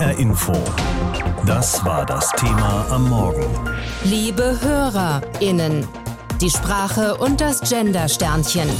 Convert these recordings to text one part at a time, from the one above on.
HR Info. Das war das Thema am Morgen. Liebe HörerInnen, die Sprache und das Gender-Sternchen.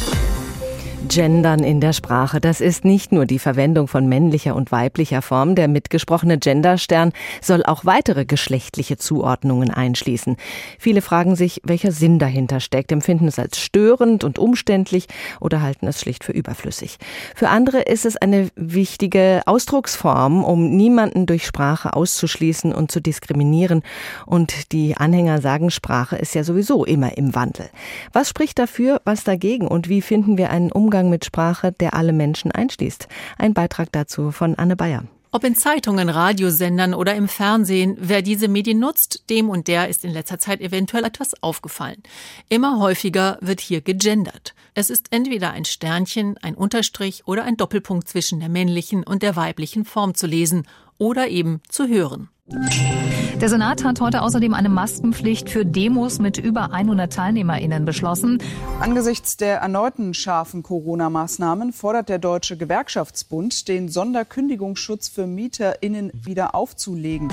Gendern in der Sprache, das ist nicht nur die Verwendung von männlicher und weiblicher Form. Der mitgesprochene Genderstern soll auch weitere geschlechtliche Zuordnungen einschließen. Viele fragen sich, welcher Sinn dahinter steckt, empfinden es als störend und umständlich oder halten es schlicht für überflüssig. Für andere ist es eine wichtige Ausdrucksform, um niemanden durch Sprache auszuschließen und zu diskriminieren. Und die Anhänger sagen, Sprache ist ja sowieso immer im Wandel. Was spricht dafür, was dagegen und wie finden wir einen Umgang Umgang mit Sprache, der alle Menschen einschließt. Ein Beitrag dazu von Anne Bayer. Ob in Zeitungen, Radiosendern oder im Fernsehen, wer diese Medien nutzt, dem und der ist in letzter Zeit eventuell etwas aufgefallen. Immer häufiger wird hier gegendert. Es ist entweder ein Sternchen, ein Unterstrich oder ein Doppelpunkt zwischen der männlichen und der weiblichen Form zu lesen oder eben zu hören. Der Senat hat heute außerdem eine Maskenpflicht für Demos mit über 100 TeilnehmerInnen beschlossen. Angesichts der erneuten scharfen Corona-Maßnahmen fordert der Deutsche Gewerkschaftsbund, den Sonderkündigungsschutz für MieterInnen wieder aufzulegen.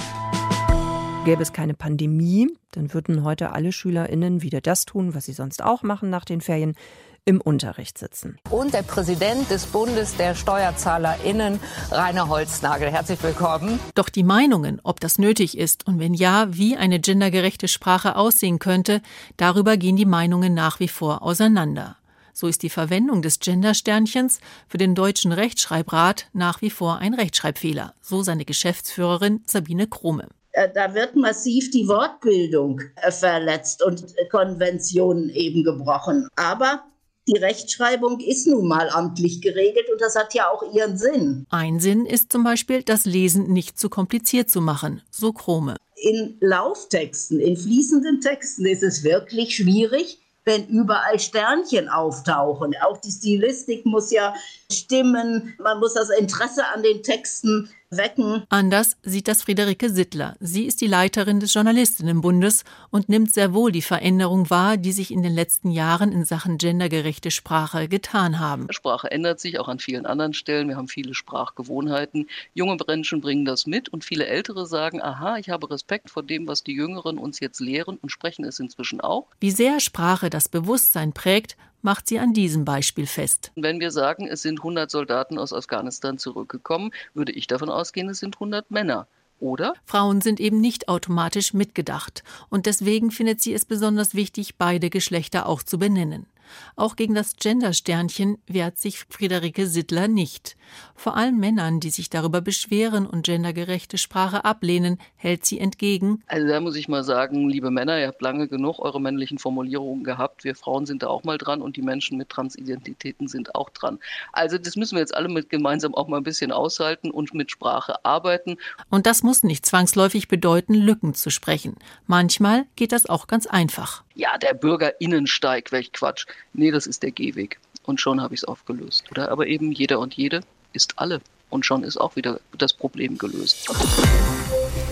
Gäbe es keine Pandemie, dann würden heute alle SchülerInnen wieder das tun, was sie sonst auch machen nach den Ferien, im Unterricht sitzen. Und der Präsident des Bundes der SteuerzahlerInnen, Rainer Holznagel. Herzlich willkommen. Doch die Meinungen, ob das nötig ist und wenn ja, wie eine gendergerechte Sprache aussehen könnte, darüber gehen die Meinungen nach wie vor auseinander. So ist die Verwendung des Gendersternchens für den Deutschen Rechtschreibrat nach wie vor ein Rechtschreibfehler, so seine Geschäftsführerin Sabine Krumme äh, da wird massiv die Wortbildung äh, verletzt und Konventionen eben gebrochen. Aber die Rechtschreibung ist nun mal amtlich geregelt und das hat ja auch ihren Sinn. Ein Sinn ist zum Beispiel, das Lesen nicht zu kompliziert zu machen, so Krome. In Lauftexten, in fließenden Texten ist es wirklich schwierig, wenn überall Sternchen auftauchen. Auch die Stilistik muss ja stimmen, man muss das Interesse an den Texten wecken. Anders sieht das Friederike Sittler. Sie ist die Leiterin des Journalistinnenbundes und nimmt sehr wohl die Veränderung wahr, die sich in den letzten Jahren in Sachen gendergerechte Sprache getan haben. Sprache ändert sich auch an vielen anderen Stellen. Wir haben viele Sprachgewohnheiten. Junge Menschen bringen das mit und viele Ältere sagen, aha, ich habe Respekt vor dem, was die Jüngeren uns jetzt lehren und sprechen es inzwischen auch. Wie sehr Sprache das Bewusstsein prägt, macht sie an diesem Beispiel fest. Wenn wir sagen, es sind 100 Soldaten aus Afghanistan zurückgekommen, würde ich davon ausgehen, es sind 100 Männer. Oder? Frauen sind eben nicht automatisch mitgedacht. Und deswegen findet sie es besonders wichtig, beide Geschlechter auch zu benennen. Auch gegen das Gendersternchen wehrt sich Friederike Sittler nicht. Vor allem Männern, die sich darüber beschweren und gendergerechte Sprache ablehnen, hält sie entgegen. Also da muss ich mal sagen, liebe Männer, ihr habt lange genug eure männlichen Formulierungen gehabt. Wir Frauen sind da auch mal dran und die Menschen mit Transidentitäten sind auch dran. Also das müssen wir jetzt alle mit gemeinsam auch mal ein bisschen aushalten und mit Sprache arbeiten. Und das muss nicht zwangsläufig bedeuten, Lücken zu sprechen. Manchmal geht das auch ganz einfach. Ja, der Bürgerinnensteig, welch Quatsch. Nee, das ist der Gehweg. Und schon habe ich es aufgelöst. Oder aber eben jeder und jede ist alle. Und schon ist auch wieder das Problem gelöst.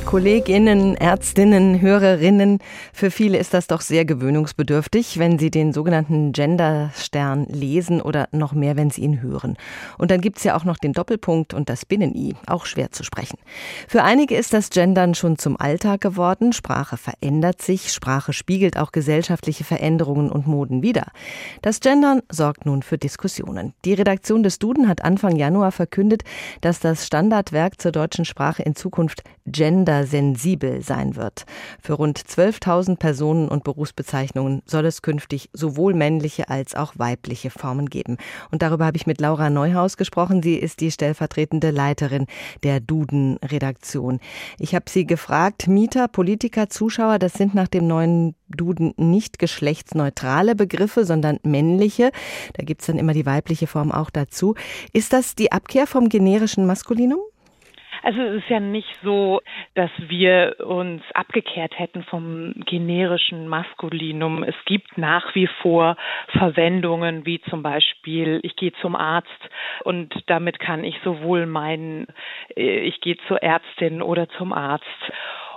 Kolleginnen, Ärztinnen, Hörerinnen, für viele ist das doch sehr gewöhnungsbedürftig, wenn sie den sogenannten Genderstern lesen oder noch mehr, wenn sie ihn hören. Und dann gibt's ja auch noch den Doppelpunkt und das Binnen-I, auch schwer zu sprechen. Für einige ist das Gendern schon zum Alltag geworden. Sprache verändert sich, Sprache spiegelt auch gesellschaftliche Veränderungen und Moden wider. Das Gendern sorgt nun für Diskussionen. Die Redaktion des Duden hat Anfang Januar verkündet, dass das Standardwerk zur deutschen Sprache in Zukunft Gender gendersensibel sein wird. Für rund 12.000 Personen und Berufsbezeichnungen soll es künftig sowohl männliche als auch weibliche Formen geben. Und darüber habe ich mit Laura Neuhaus gesprochen. Sie ist die stellvertretende Leiterin der Duden-Redaktion. Ich habe sie gefragt, Mieter, Politiker, Zuschauer, das sind nach dem neuen Duden nicht geschlechtsneutrale Begriffe, sondern männliche. Da gibt es dann immer die weibliche Form auch dazu. Ist das die Abkehr vom generischen Maskulinum? Also es ist ja nicht so, dass wir uns abgekehrt hätten vom generischen Maskulinum. Es gibt nach wie vor Verwendungen wie zum Beispiel, ich gehe zum Arzt und damit kann ich sowohl meinen, äh, ich gehe zur Ärztin oder zum Arzt.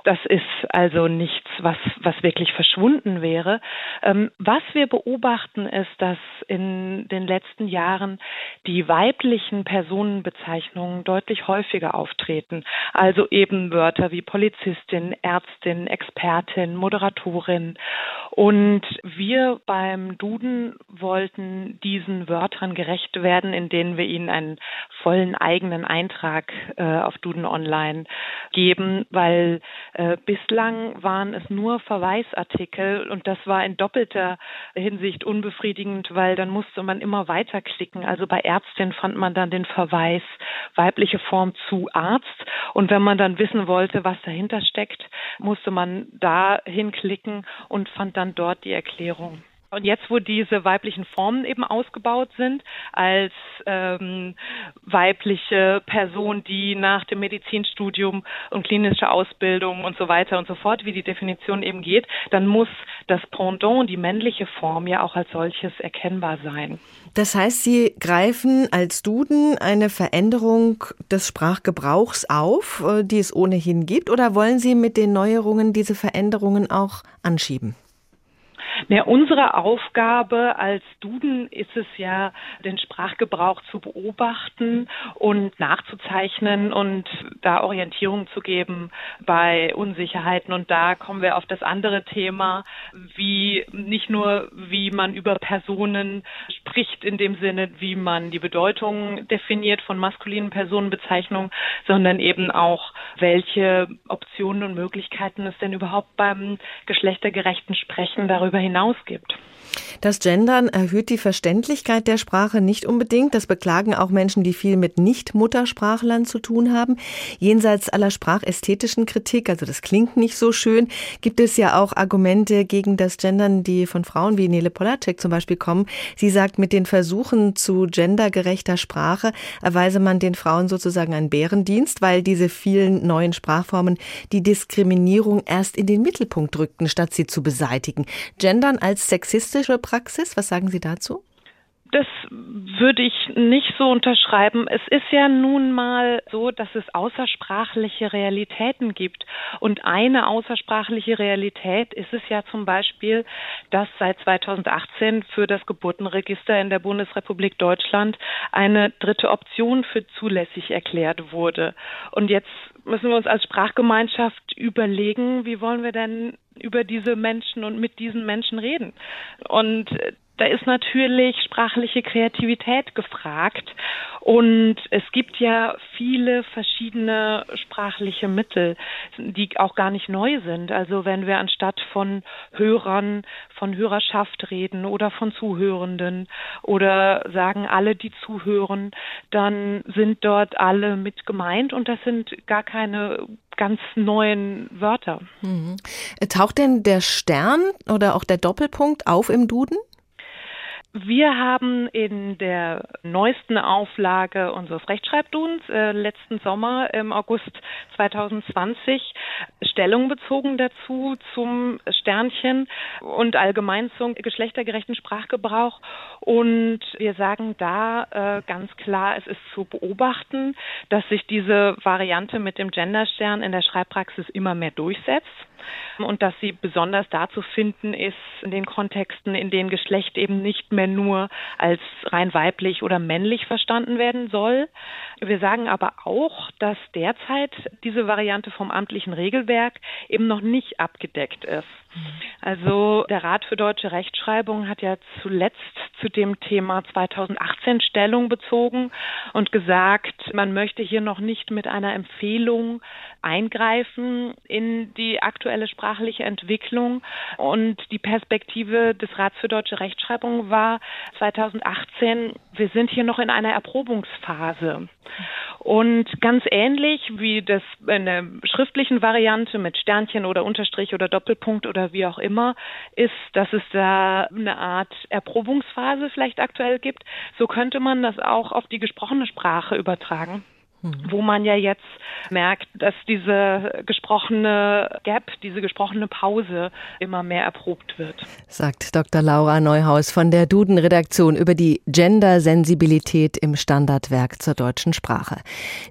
Das ist also nichts, was, was wirklich verschwunden wäre. Ähm, was wir beobachten, ist, dass in den letzten Jahren die weiblichen Personenbezeichnungen deutlich häufiger auftreten. Also eben Wörter wie Polizistin, Ärztin, Expertin, Moderatorin. Und wir beim Duden wollten diesen Wörtern gerecht werden, indem wir ihnen einen vollen eigenen Eintrag äh, auf Duden Online geben, weil bislang waren es nur Verweisartikel und das war in doppelter Hinsicht unbefriedigend, weil dann musste man immer weiterklicken. Also bei Ärztin fand man dann den Verweis weibliche Form zu Arzt und wenn man dann wissen wollte, was dahinter steckt, musste man da hinklicken und fand dann dort die Erklärung. Und jetzt, wo diese weiblichen Formen eben ausgebaut sind, als ähm, weibliche Person, die nach dem Medizinstudium und klinische Ausbildung und so weiter und so fort, wie die Definition eben geht, dann muss das Pendant, die männliche Form, ja auch als solches erkennbar sein. Das heißt, Sie greifen als Duden eine Veränderung des Sprachgebrauchs auf, äh, die es ohnehin gibt, oder wollen Sie mit den Neuerungen diese Veränderungen auch anschieben? Ja, unsere Aufgabe als Duden ist es ja, den Sprachgebrauch zu beobachten und nachzuzeichnen und da Orientierung zu geben bei Unsicherheiten. Und da kommen wir auf das andere Thema, wie nicht nur, wie man über Personen spricht in dem Sinne, wie man die Bedeutung definiert von maskulinen Personenbezeichnungen, sondern eben auch, welche Optionen und Möglichkeiten es denn überhaupt beim geschlechtergerechten Sprechen darüber hinaus gibt. Das Gendern erhöht die Verständlichkeit der Sprache nicht unbedingt. Das beklagen auch Menschen, die viel mit Nicht-Muttersprachlern zu tun haben. Jenseits aller sprachästhetischen Kritik, also das klingt nicht so schön, gibt es ja auch Argumente gegen das Gendern, die von Frauen wie Nele Polacek zum Beispiel kommen. Sie sagt, mit den Versuchen zu gendergerechter Sprache erweise man den Frauen sozusagen einen Bärendienst, weil diese vielen neuen Sprachformen die Diskriminierung erst in den Mittelpunkt rückten, statt sie zu beseitigen. Gendern als sexistische Praxis, was sagen Sie dazu? Das würde ich nicht so unterschreiben. Es ist ja nun mal so, dass es außersprachliche Realitäten gibt. Und eine außersprachliche Realität ist es ja zum Beispiel, dass seit 2018 für das Geburtenregister in der Bundesrepublik Deutschland eine dritte Option für zulässig erklärt wurde. Und jetzt müssen wir uns als Sprachgemeinschaft überlegen, wie wollen wir denn über diese Menschen und mit diesen Menschen reden. Und da ist natürlich sprachliche Kreativität gefragt. Und es gibt ja viele verschiedene sprachliche Mittel, die auch gar nicht neu sind. Also wenn wir anstatt von Hörern, von Hörerschaft reden oder von Zuhörenden oder sagen alle, die zuhören, dann sind dort alle mit gemeint und das sind gar keine ganz neuen Wörter. Mhm. Taucht denn der Stern oder auch der Doppelpunkt auf im Duden? Wir haben in der neuesten Auflage unseres Rechtschreibduns äh, letzten Sommer im August 2020 Stellung bezogen dazu zum Sternchen und allgemein zum geschlechtergerechten Sprachgebrauch. Und wir sagen da äh, ganz klar, es ist zu beobachten, dass sich diese Variante mit dem Genderstern in der Schreibpraxis immer mehr durchsetzt und dass sie besonders da zu finden ist in den Kontexten, in denen Geschlecht eben nicht mehr nur als rein weiblich oder männlich verstanden werden soll. Wir sagen aber auch, dass derzeit diese Variante vom amtlichen Regelwerk eben noch nicht abgedeckt ist. Also der Rat für deutsche Rechtschreibung hat ja zuletzt zu dem Thema 2018 Stellung bezogen und gesagt, man möchte hier noch nicht mit einer Empfehlung eingreifen in die aktuelle sprachliche Entwicklung. Und die Perspektive des Rats für deutsche Rechtschreibung war 2018, wir sind hier noch in einer Erprobungsphase. Und ganz ähnlich wie das in der schriftlichen Variante mit Sternchen oder Unterstrich oder Doppelpunkt oder wie auch immer ist, dass es da eine Art Erprobungsphase vielleicht aktuell gibt, so könnte man das auch auf die gesprochene Sprache übertragen. Wo man ja jetzt merkt, dass diese gesprochene Gap, diese gesprochene Pause immer mehr erprobt wird. Sagt Dr. Laura Neuhaus von der Duden-Redaktion über die Gender-Sensibilität im Standardwerk zur deutschen Sprache.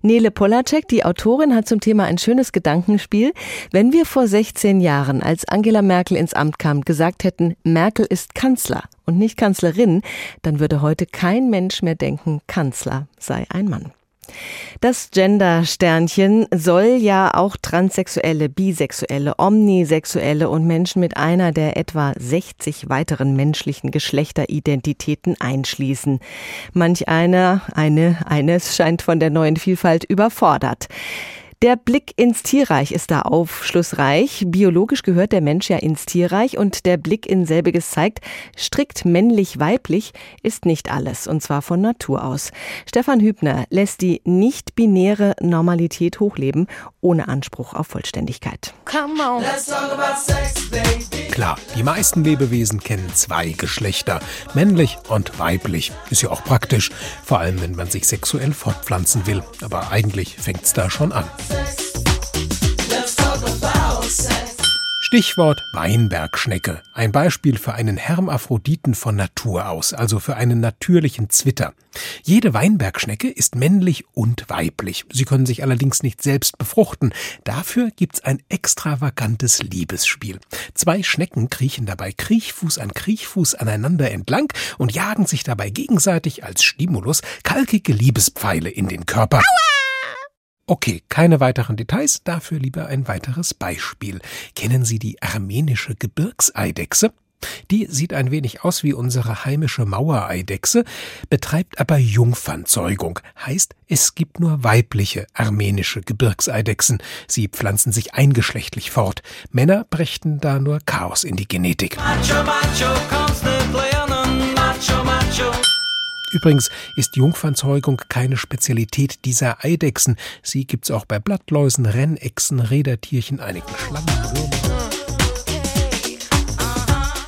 Nele Polacek, die Autorin, hat zum Thema ein schönes Gedankenspiel. Wenn wir vor 16 Jahren, als Angela Merkel ins Amt kam, gesagt hätten, Merkel ist Kanzler und nicht Kanzlerin, dann würde heute kein Mensch mehr denken, Kanzler sei ein Mann. Das Gender-Sternchen soll ja auch Transsexuelle, Bisexuelle, Omnisexuelle und Menschen mit einer der etwa 60 weiteren menschlichen Geschlechteridentitäten einschließen. Manch einer, eine, eines scheint von der neuen Vielfalt überfordert. Der Blick ins Tierreich ist da aufschlussreich. Biologisch gehört der Mensch ja ins Tierreich und der Blick in selbiges zeigt, strikt männlich-weiblich ist nicht alles und zwar von Natur aus. Stefan Hübner lässt die nicht-binäre Normalität hochleben, ohne Anspruch auf Vollständigkeit. Klar, die meisten Lebewesen kennen zwei Geschlechter, männlich und weiblich. Ist ja auch praktisch, vor allem wenn man sich sexuell fortpflanzen will. Aber eigentlich fängt's da schon an. Stichwort Weinbergschnecke. Ein Beispiel für einen Hermaphroditen von Natur aus, also für einen natürlichen Zwitter. Jede Weinbergschnecke ist männlich und weiblich. Sie können sich allerdings nicht selbst befruchten. Dafür gibt's ein extravagantes Liebesspiel. Zwei Schnecken kriechen dabei Kriechfuß an Kriechfuß aneinander entlang und jagen sich dabei gegenseitig als Stimulus kalkige Liebespfeile in den Körper. Aua! Okay, keine weiteren Details, dafür lieber ein weiteres Beispiel. Kennen Sie die armenische Gebirgseidechse? Die sieht ein wenig aus wie unsere heimische Mauereidechse, betreibt aber Jungfernzeugung. Heißt, es gibt nur weibliche armenische Gebirgseidechsen. Sie pflanzen sich eingeschlechtlich fort. Männer brächten da nur Chaos in die Genetik. Macho, macho, Übrigens ist Jungfernzeugung keine Spezialität dieser Eidechsen. Sie gibt's auch bei Blattläusen, Rennechsen, Rädertierchen, einigen Schlangenwürmern.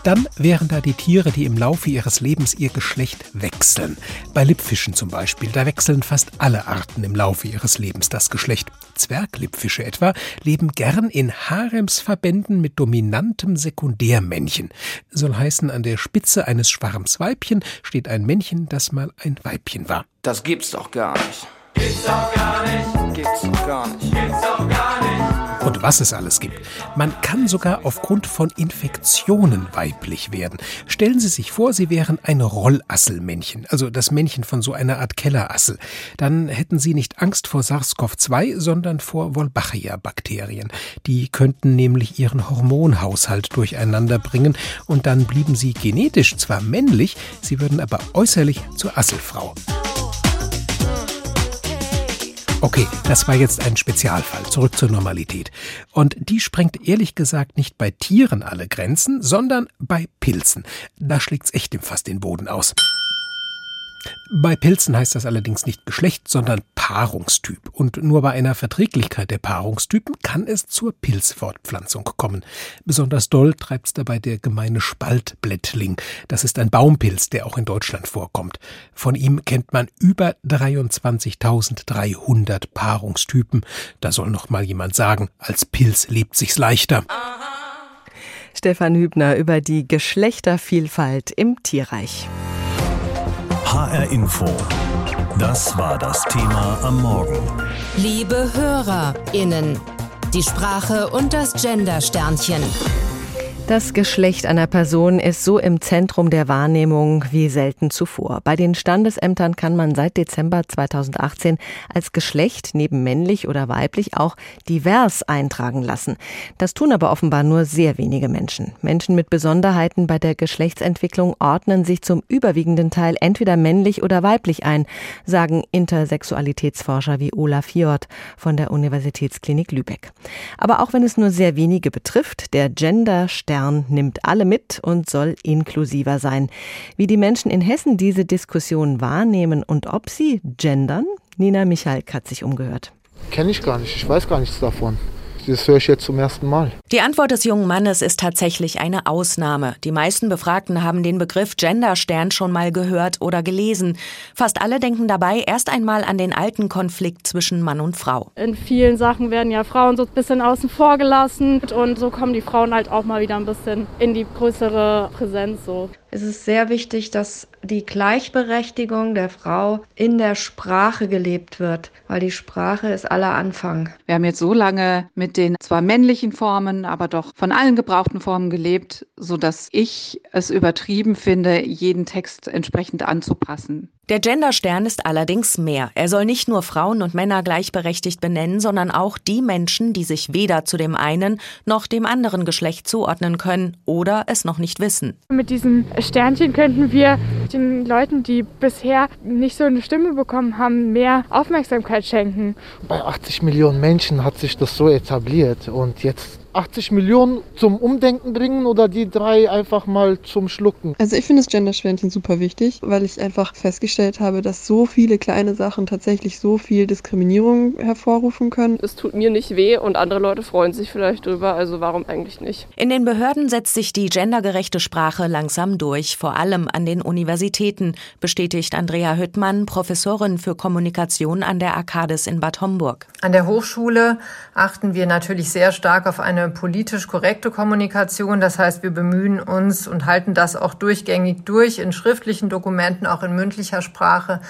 Dann wären da die Tiere, die im Laufe ihres Lebens ihr Geschlecht wechseln. Bei Lippfischen zum Beispiel, da wechseln fast alle Arten im Laufe ihres Lebens das Geschlecht. Zwerglippfische etwa leben gern in Haremsverbänden mit dominantem Sekundärmännchen. Soll heißen, an der Spitze eines Schwarms Weibchen steht ein Männchen, das mal ein Weibchen war. Das gibt's doch gar nicht. Gibt's doch gar nicht. Gibt's doch gar nicht. Gibt's doch gar nicht. Und was es alles gibt. Man kann sogar aufgrund von Infektionen weiblich werden. Stellen Sie sich vor, Sie wären ein Rollasselmännchen, also das Männchen von so einer Art Kellerassel. Dann hätten Sie nicht Angst vor SARS-CoV-2, sondern vor Wolbachia-Bakterien. Die könnten nämlich Ihren Hormonhaushalt durcheinander bringen und dann blieben Sie genetisch zwar männlich, Sie würden aber äußerlich zur Asselfrau. Okay, das war jetzt ein Spezialfall. Zurück zur Normalität. Und die sprengt ehrlich gesagt nicht bei Tieren alle Grenzen, sondern bei Pilzen. Da schlägt's echt im Fass den Boden aus. Bei Pilzen heißt das allerdings nicht Geschlecht, sondern Paarungstyp. Und nur bei einer Verträglichkeit der Paarungstypen kann es zur Pilzfortpflanzung kommen. Besonders doll treibt's dabei der gemeine Spaltblättling. Das ist ein Baumpilz, der auch in Deutschland vorkommt. Von ihm kennt man über 23.300 Paarungstypen. Da soll noch mal jemand sagen, als Pilz lebt sich's leichter. Stefan Hübner über die Geschlechtervielfalt im Tierreich. HR Info. Das war das Thema am Morgen. Liebe HörerInnen, die Sprache und das Gender-Sternchen. Das Geschlecht einer Person ist so im Zentrum der Wahrnehmung wie selten zuvor. Bei den Standesämtern kann man seit Dezember 2018 als Geschlecht neben männlich oder weiblich auch divers eintragen lassen. Das tun aber offenbar nur sehr wenige Menschen. Menschen mit Besonderheiten bei der Geschlechtsentwicklung ordnen sich zum überwiegenden Teil entweder männlich oder weiblich ein, sagen Intersexualitätsforscher wie Olaf Fjord von der Universitätsklinik Lübeck. Aber auch wenn es nur sehr wenige betrifft, der Gender Stern nimmt alle mit und soll inklusiver sein. Wie die Menschen in Hessen diese Diskussion wahrnehmen und ob sie gendern, Nina Michalk hat sich umgehört. Kenne ich gar nicht, ich weiß gar nichts davon. Das höre ich jetzt zum ersten Mal. Die Antwort des jungen Mannes ist tatsächlich eine Ausnahme. Die meisten Befragten haben den Begriff Genderstern schon mal gehört oder gelesen. Fast alle denken dabei erst einmal an den alten Konflikt zwischen Mann und Frau. In vielen Sachen werden ja Frauen so ein bisschen außen vor gelassen und so kommen die Frauen halt auch mal wieder ein bisschen in die größere Präsenz so. Es ist sehr wichtig, dass die Gleichberechtigung der Frau in der Sprache gelebt wird, weil die Sprache ist aller Anfang. Wir haben jetzt so lange mit den zwar männlichen Formen, aber doch von allen gebrauchten Formen gelebt, sodass ich es übertrieben finde, jeden Text entsprechend anzupassen. Der Genderstern ist allerdings mehr. Er soll nicht nur Frauen und Männer gleichberechtigt benennen, sondern auch die Menschen, die sich weder zu dem einen noch dem anderen Geschlecht zuordnen können oder es noch nicht wissen. Mit diesem Sternchen könnten wir den Leuten, die bisher nicht so eine Stimme bekommen haben, mehr Aufmerksamkeit schenken. Bei 80 Millionen Menschen hat sich das so etabliert und jetzt 80 Millionen zum Umdenken bringen oder die drei einfach mal zum Schlucken? Also ich finde das Genderschwänchen super wichtig, weil ich einfach festgestellt habe, dass so viele kleine Sachen tatsächlich so viel Diskriminierung hervorrufen können. Es tut mir nicht weh und andere Leute freuen sich vielleicht drüber, also warum eigentlich nicht? In den Behörden setzt sich die gendergerechte Sprache langsam durch, vor allem an den Universitäten, bestätigt Andrea Hüttmann, Professorin für Kommunikation an der Arcadis in Bad Homburg. An der Hochschule achten wir natürlich sehr stark auf eine eine politisch korrekte Kommunikation. Das heißt, wir bemühen uns und halten das auch durchgängig durch in schriftlichen Dokumenten, auch in mündlicher Sprache,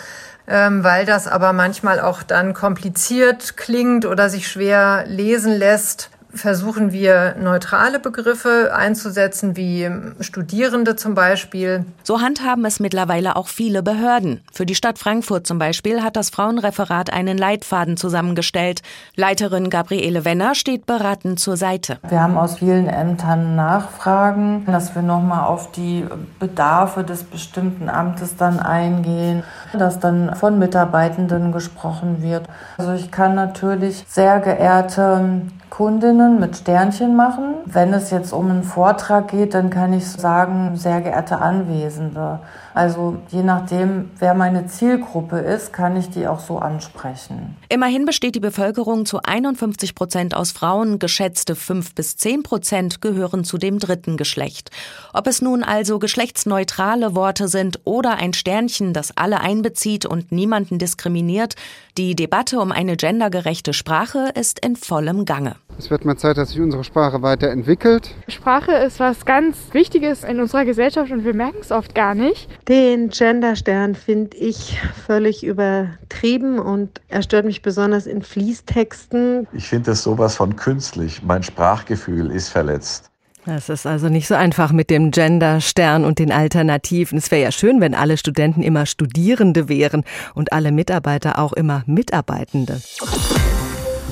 ähm, weil das aber manchmal auch dann kompliziert klingt oder sich schwer lesen lässt versuchen wir neutrale Begriffe einzusetzen, wie Studierende zum Beispiel. So handhaben es mittlerweile auch viele Behörden. Für die Stadt Frankfurt zum Beispiel hat das Frauenreferat einen Leitfaden zusammengestellt. Leiterin Gabriele Wenner steht beratend zur Seite. Wir haben aus vielen Ämtern Nachfragen, dass wir nochmal auf die Bedarfe des bestimmten Amtes dann eingehen, dass dann von Mitarbeitenden gesprochen wird. Also ich kann natürlich sehr geehrte Kundinnen mit Sternchen machen. Wenn es jetzt um einen Vortrag geht, dann kann ich sagen, sehr geehrte Anwesende. Also je nachdem, wer meine Zielgruppe ist, kann ich die auch so ansprechen. Immerhin besteht die Bevölkerung zu 51 Prozent aus Frauen. Geschätzte 5 bis 10 Prozent gehören zu dem dritten Geschlecht. Ob es nun also geschlechtsneutrale Worte sind oder ein Sternchen, das alle einbezieht und niemanden diskriminiert, die Debatte um eine gendergerechte Sprache ist in vollem Gange. Es wird mal Zeit, dass sich unsere Sprache weiterentwickelt. Sprache ist was ganz Wichtiges in unserer Gesellschaft und wir merken es oft gar nicht. Den Genderstern finde ich völlig übertrieben und er stört mich besonders in Fließtexten. Ich finde das sowas von künstlich. Mein Sprachgefühl ist verletzt. Es ist also nicht so einfach mit dem Genderstern und den Alternativen. Es wäre ja schön, wenn alle Studenten immer Studierende wären und alle Mitarbeiter auch immer Mitarbeitende.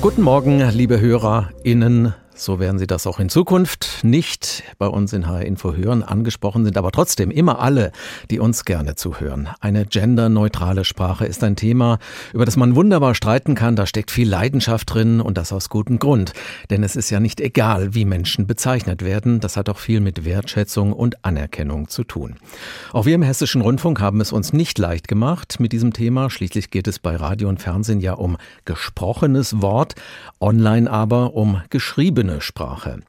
Guten Morgen, liebe HörerInnen. So werden Sie das auch in Zukunft nicht bei uns in HR Info hören. Angesprochen sind aber trotzdem immer alle, die uns gerne zuhören. Eine genderneutrale Sprache ist ein Thema, über das man wunderbar streiten kann. Da steckt viel Leidenschaft drin und das aus gutem Grund. Denn es ist ja nicht egal, wie Menschen bezeichnet werden. Das hat auch viel mit Wertschätzung und Anerkennung zu tun. Auch wir im Hessischen Rundfunk haben es uns nicht leicht gemacht mit diesem Thema. Schließlich geht es bei Radio und Fernsehen ja um gesprochenes Wort, online aber um geschriebenes offene Sprache.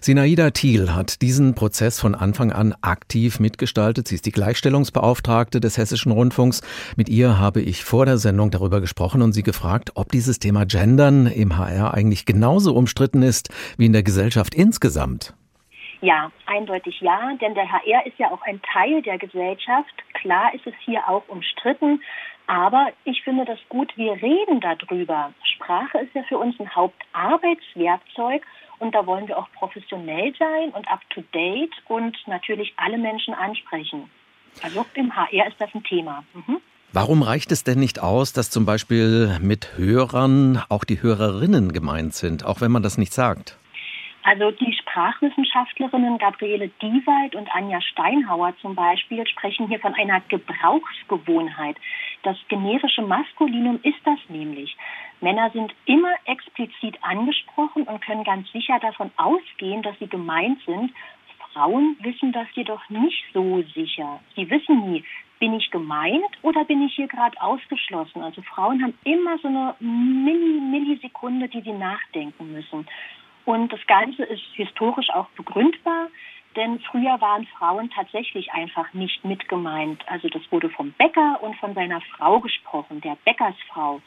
Sinaida Thiel hat diesen Prozess von Anfang an aktiv mitgestaltet. Sie ist die Gleichstellungsbeauftragte des Hessischen Rundfunks. Mit ihr habe ich vor der Sendung darüber gesprochen und sie gefragt, ob dieses Thema Gendern im HR eigentlich genauso umstritten ist wie in der Gesellschaft insgesamt. Ja, eindeutig ja, denn der HR ist ja auch ein Teil der Gesellschaft. Klar ist es hier auch umstritten, aber ich finde das gut, wir reden darüber. Sprache ist ja für uns ein Hauptarbeitswerkzeug und da wollen wir auch professionell sein und up-to-date und natürlich alle Menschen ansprechen. Also im HR ist das ein Thema. Mhm. Warum reicht es denn nicht aus, dass zum Beispiel mit Hörern auch die Hörerinnen gemeint sind, auch wenn man das nicht sagt? Also die Sprachwissenschaftlerinnen Gabriele Diewald und Anja Steinhauer zum Beispiel sprechen hier von einer Gebrauchsgewohnheit. Das generische Maskulinum ist das nämlich. Männer sind immer explizit angesprochen und können ganz sicher davon ausgehen, dass sie gemeint sind. Frauen wissen das jedoch nicht so sicher. Sie wissen nie, bin ich gemeint oder bin ich hier gerade ausgeschlossen? Also Frauen haben immer so eine Milli Millisekunde, die sie nachdenken müssen. Und das Ganze ist historisch auch begründbar, denn früher waren Frauen tatsächlich einfach nicht mitgemeint. Also das wurde vom Bäcker und von seiner Frau gesprochen, der Bäckersfrau.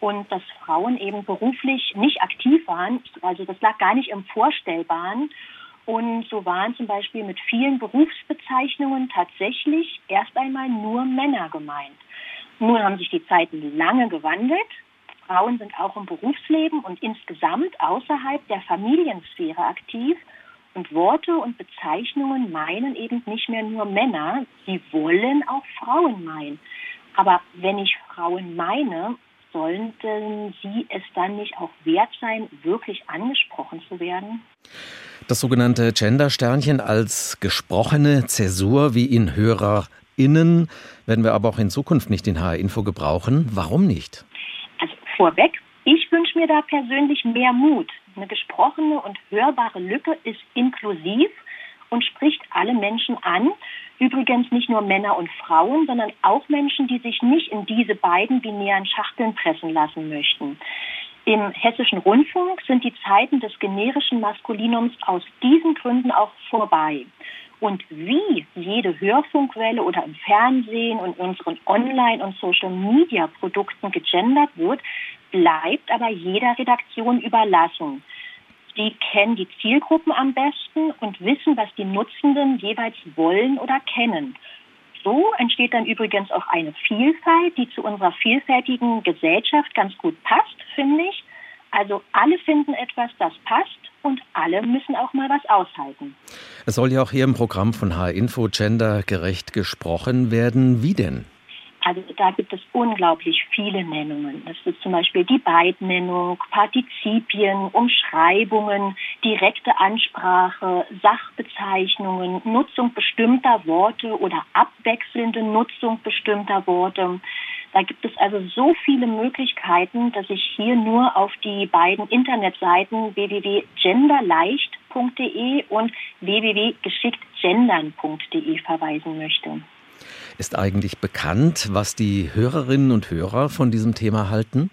Und dass Frauen eben beruflich nicht aktiv waren, also das lag gar nicht im Vorstellbaren. Und so waren zum Beispiel mit vielen Berufsbezeichnungen tatsächlich erst einmal nur Männer gemeint. Nun haben sich die Zeiten lange gewandelt. Frauen sind auch im Berufsleben und insgesamt außerhalb der Familiensphäre aktiv. Und Worte und Bezeichnungen meinen eben nicht mehr nur Männer, sie wollen auch Frauen meinen. Aber wenn ich Frauen meine, sollten sie es dann nicht auch wert sein, wirklich angesprochen zu werden? Das sogenannte Gender-Sternchen als gesprochene Zäsur wie in HörerInnen werden wir aber auch in Zukunft nicht in HR-Info gebrauchen. Warum nicht? Vorweg, ich wünsche mir da persönlich mehr Mut. Eine gesprochene und hörbare Lücke ist inklusiv und spricht alle Menschen an. Übrigens nicht nur Männer und Frauen, sondern auch Menschen, die sich nicht in diese beiden binären Schachteln pressen lassen möchten. Im hessischen Rundfunk sind die Zeiten des generischen Maskulinums aus diesen Gründen auch vorbei. Und wie jede Hörfunkwelle oder im Fernsehen und unseren Online- und Social-Media-Produkten gegendert wird, bleibt aber jeder Redaktion überlassen. Die kennen die Zielgruppen am besten und wissen, was die Nutzenden jeweils wollen oder kennen. So entsteht dann übrigens auch eine Vielfalt, die zu unserer vielfältigen Gesellschaft ganz gut passt, finde ich. Also alle finden etwas, das passt und alle müssen auch mal was aushalten. Es soll ja auch hier im Programm von H-Info gendergerecht gesprochen werden. Wie denn? Also da gibt es unglaublich viele Nennungen. Das ist zum Beispiel die Beidnennung, Partizipien, Umschreibungen, direkte Ansprache, Sachbezeichnungen, Nutzung bestimmter Worte oder abwechselnde Nutzung bestimmter Worte. Da gibt es also so viele Möglichkeiten, dass ich hier nur auf die beiden Internetseiten www.genderleicht.de und www.geschicktgendern.de verweisen möchte. Ist eigentlich bekannt, was die Hörerinnen und Hörer von diesem Thema halten?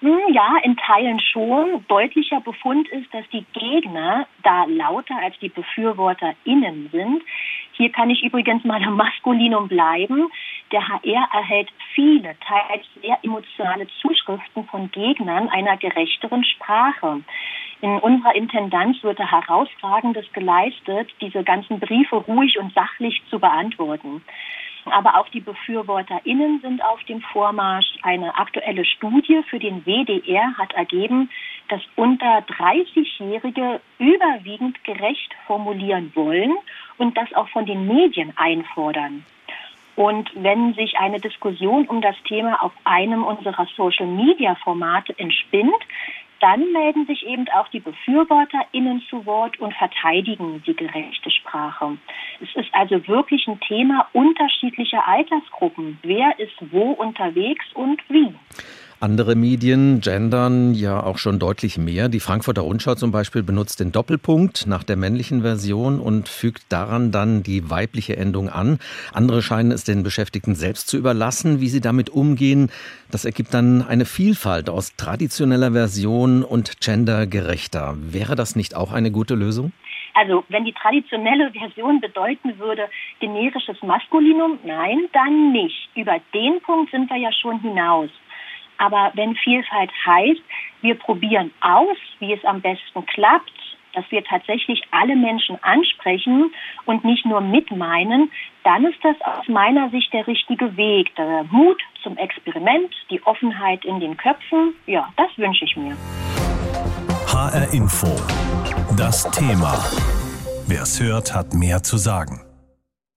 Hm, ja, in Teilen schon. Deutlicher Befund ist, dass die Gegner da lauter als die BefürworterInnen sind. Hier kann ich übrigens mal im Maskulinum bleiben. Der HR erhält viele, teils sehr emotionale Zuschriften von Gegnern einer gerechteren Sprache. In unserer Intendanz wird herausragendes geleistet, diese ganzen Briefe ruhig und sachlich zu beantworten. Aber auch die BefürworterInnen sind auf dem Vormarsch. Eine aktuelle Studie für den WDR hat ergeben, dass unter 30-Jährige überwiegend gerecht formulieren wollen und das auch von den Medien einfordern. Und wenn sich eine Diskussion um das Thema auf einem unserer Social-Media-Formate entspinnt, dann melden sich eben auch die BefürworterInnen zu Wort und verteidigen die gerechte Sprache. Es ist also wirklich ein Thema unterschiedlicher Altersgruppen. Wer ist wo unterwegs und wie? Andere Medien gendern ja auch schon deutlich mehr. Die Frankfurter Rundschau zum Beispiel benutzt den Doppelpunkt nach der männlichen Version und fügt daran dann die weibliche Endung an. Andere scheinen es den Beschäftigten selbst zu überlassen, wie sie damit umgehen. Das ergibt dann eine Vielfalt aus traditioneller Version und gendergerechter. Wäre das nicht auch eine gute Lösung? Also wenn die traditionelle Version bedeuten würde generisches Maskulinum, nein, dann nicht. Über den Punkt sind wir ja schon hinaus. Aber wenn Vielfalt heißt, wir probieren aus, wie es am besten klappt, dass wir tatsächlich alle Menschen ansprechen und nicht nur mitmeinen, dann ist das aus meiner Sicht der richtige Weg. Der Mut zum Experiment, die Offenheit in den Köpfen, ja, das wünsche ich mir. HR Info. Das Thema. Wer es hört, hat mehr zu sagen.